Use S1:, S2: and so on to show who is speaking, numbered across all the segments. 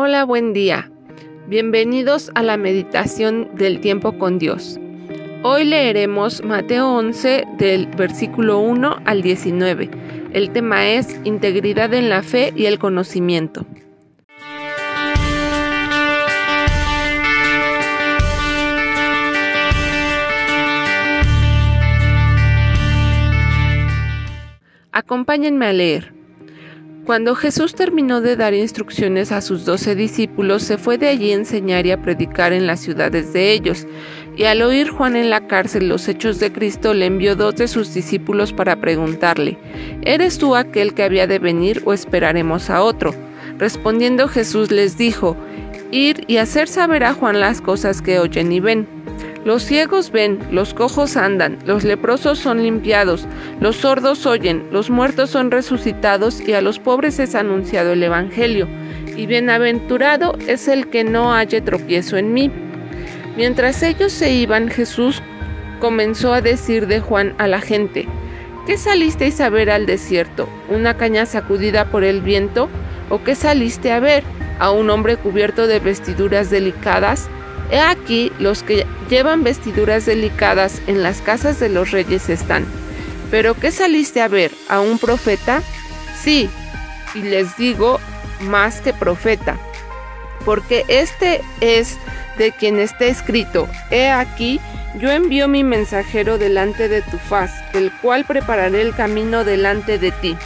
S1: Hola, buen día. Bienvenidos a la meditación del tiempo con Dios. Hoy leeremos Mateo 11 del versículo 1 al 19. El tema es integridad en la fe y el conocimiento. Acompáñenme a leer. Cuando Jesús terminó de dar instrucciones a sus doce discípulos, se fue de allí a enseñar y a predicar en las ciudades de ellos. Y al oír Juan en la cárcel los hechos de Cristo, le envió dos de sus discípulos para preguntarle, ¿Eres tú aquel que había de venir o esperaremos a otro? Respondiendo Jesús les dijo, Ir y hacer saber a Juan las cosas que oyen y ven. Los ciegos ven, los cojos andan, los leprosos son limpiados, los sordos oyen, los muertos son resucitados y a los pobres es anunciado el Evangelio. Y bienaventurado es el que no halle tropiezo en mí. Mientras ellos se iban, Jesús comenzó a decir de Juan a la gente, ¿qué salisteis a ver al desierto? ¿Una caña sacudida por el viento? ¿O qué saliste a ver? ¿A un hombre cubierto de vestiduras delicadas? He aquí los que llevan vestiduras delicadas en las casas de los reyes están. ¿Pero qué saliste a ver? ¿A un profeta? Sí, y les digo más que profeta, porque este es de quien está escrito, He aquí, yo envío mi mensajero delante de tu faz, el cual prepararé el camino delante de ti.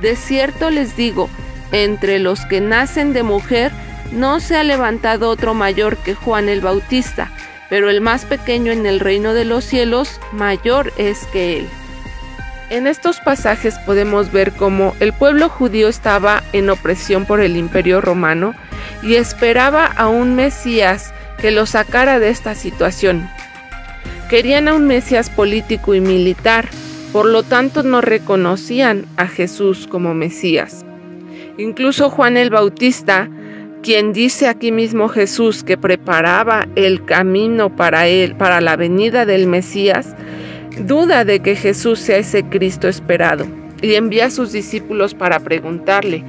S1: De cierto les digo, entre los que nacen de mujer, no se ha levantado otro mayor que Juan el Bautista, pero el más pequeño en el reino de los cielos mayor es que él. En estos pasajes podemos ver cómo el pueblo judío estaba en opresión por el imperio romano y esperaba a un Mesías que lo sacara de esta situación. Querían a un Mesías político y militar, por lo tanto no reconocían a Jesús como Mesías. Incluso Juan el Bautista quien dice aquí mismo Jesús que preparaba el camino para él, para la venida del Mesías, duda de que Jesús sea ese Cristo esperado y envía a sus discípulos para preguntarle.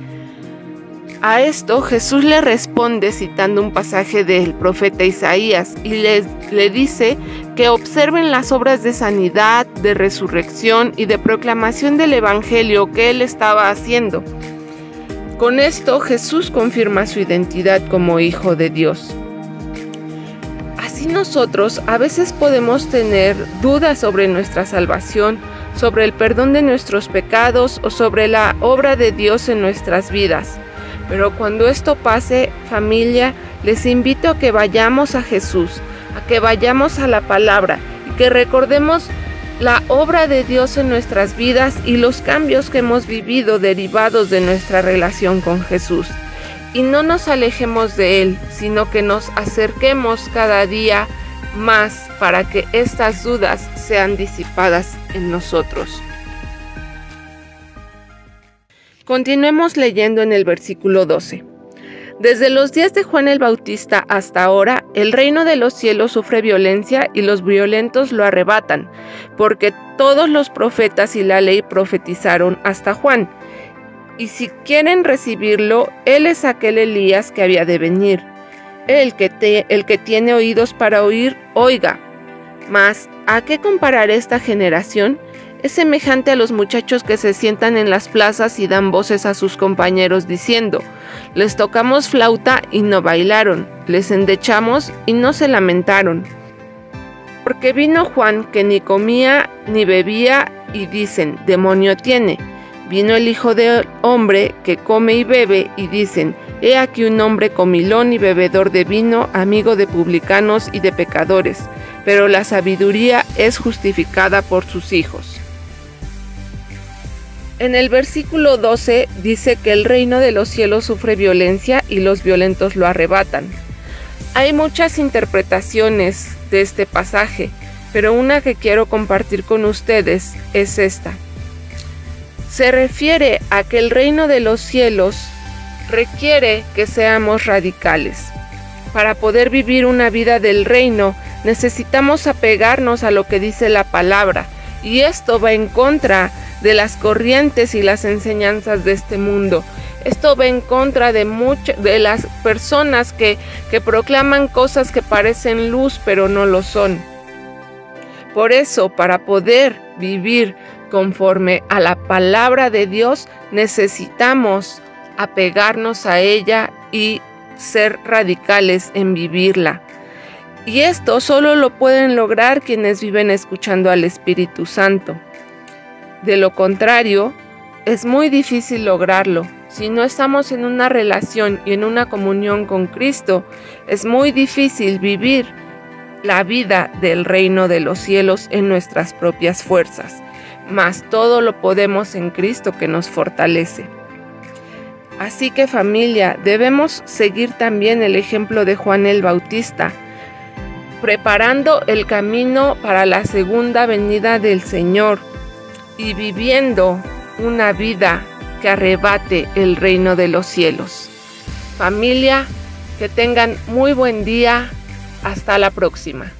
S1: A esto Jesús le responde citando un pasaje del profeta Isaías y le, le dice que observen las obras de sanidad, de resurrección y de proclamación del Evangelio que él estaba haciendo. Con esto Jesús confirma su identidad como Hijo de Dios. Así nosotros a veces podemos tener dudas sobre nuestra salvación, sobre el perdón de nuestros pecados o sobre la obra de Dios en nuestras vidas. Pero cuando esto pase, familia, les invito a que vayamos a Jesús, a que vayamos a la palabra y que recordemos la obra de Dios en nuestras vidas y los cambios que hemos vivido derivados de nuestra relación con Jesús. Y no nos alejemos de Él, sino que nos acerquemos cada día más para que estas dudas sean disipadas en nosotros. Continuemos leyendo en el versículo 12. Desde los días de Juan el Bautista hasta ahora, el reino de los cielos sufre violencia y los violentos lo arrebatan, porque todos los profetas y la ley profetizaron hasta Juan. Y si quieren recibirlo, él es aquel Elías que había de venir. El que, el que tiene oídos para oír, oiga. Mas, ¿a qué comparar esta generación? Es semejante a los muchachos que se sientan en las plazas y dan voces a sus compañeros diciendo, les tocamos flauta y no bailaron, les endechamos y no se lamentaron. Porque vino Juan que ni comía ni bebía y dicen, demonio tiene. Vino el Hijo del Hombre que come y bebe y dicen, he aquí un hombre comilón y bebedor de vino, amigo de publicanos y de pecadores, pero la sabiduría es justificada por sus hijos. En el versículo 12 dice que el reino de los cielos sufre violencia y los violentos lo arrebatan. Hay muchas interpretaciones de este pasaje, pero una que quiero compartir con ustedes es esta. Se refiere a que el reino de los cielos requiere que seamos radicales. Para poder vivir una vida del reino necesitamos apegarnos a lo que dice la palabra, y esto va en contra de las corrientes y las enseñanzas de este mundo. Esto va en contra de muchas de las personas que, que proclaman cosas que parecen luz pero no lo son. Por eso, para poder vivir conforme a la palabra de Dios, necesitamos apegarnos a ella y ser radicales en vivirla. Y esto solo lo pueden lograr quienes viven escuchando al Espíritu Santo. De lo contrario, es muy difícil lograrlo. Si no estamos en una relación y en una comunión con Cristo, es muy difícil vivir la vida del reino de los cielos en nuestras propias fuerzas. Mas todo lo podemos en Cristo que nos fortalece. Así que familia, debemos seguir también el ejemplo de Juan el Bautista, preparando el camino para la segunda venida del Señor y viviendo una vida que arrebate el reino de los cielos. Familia, que tengan muy buen día. Hasta la próxima.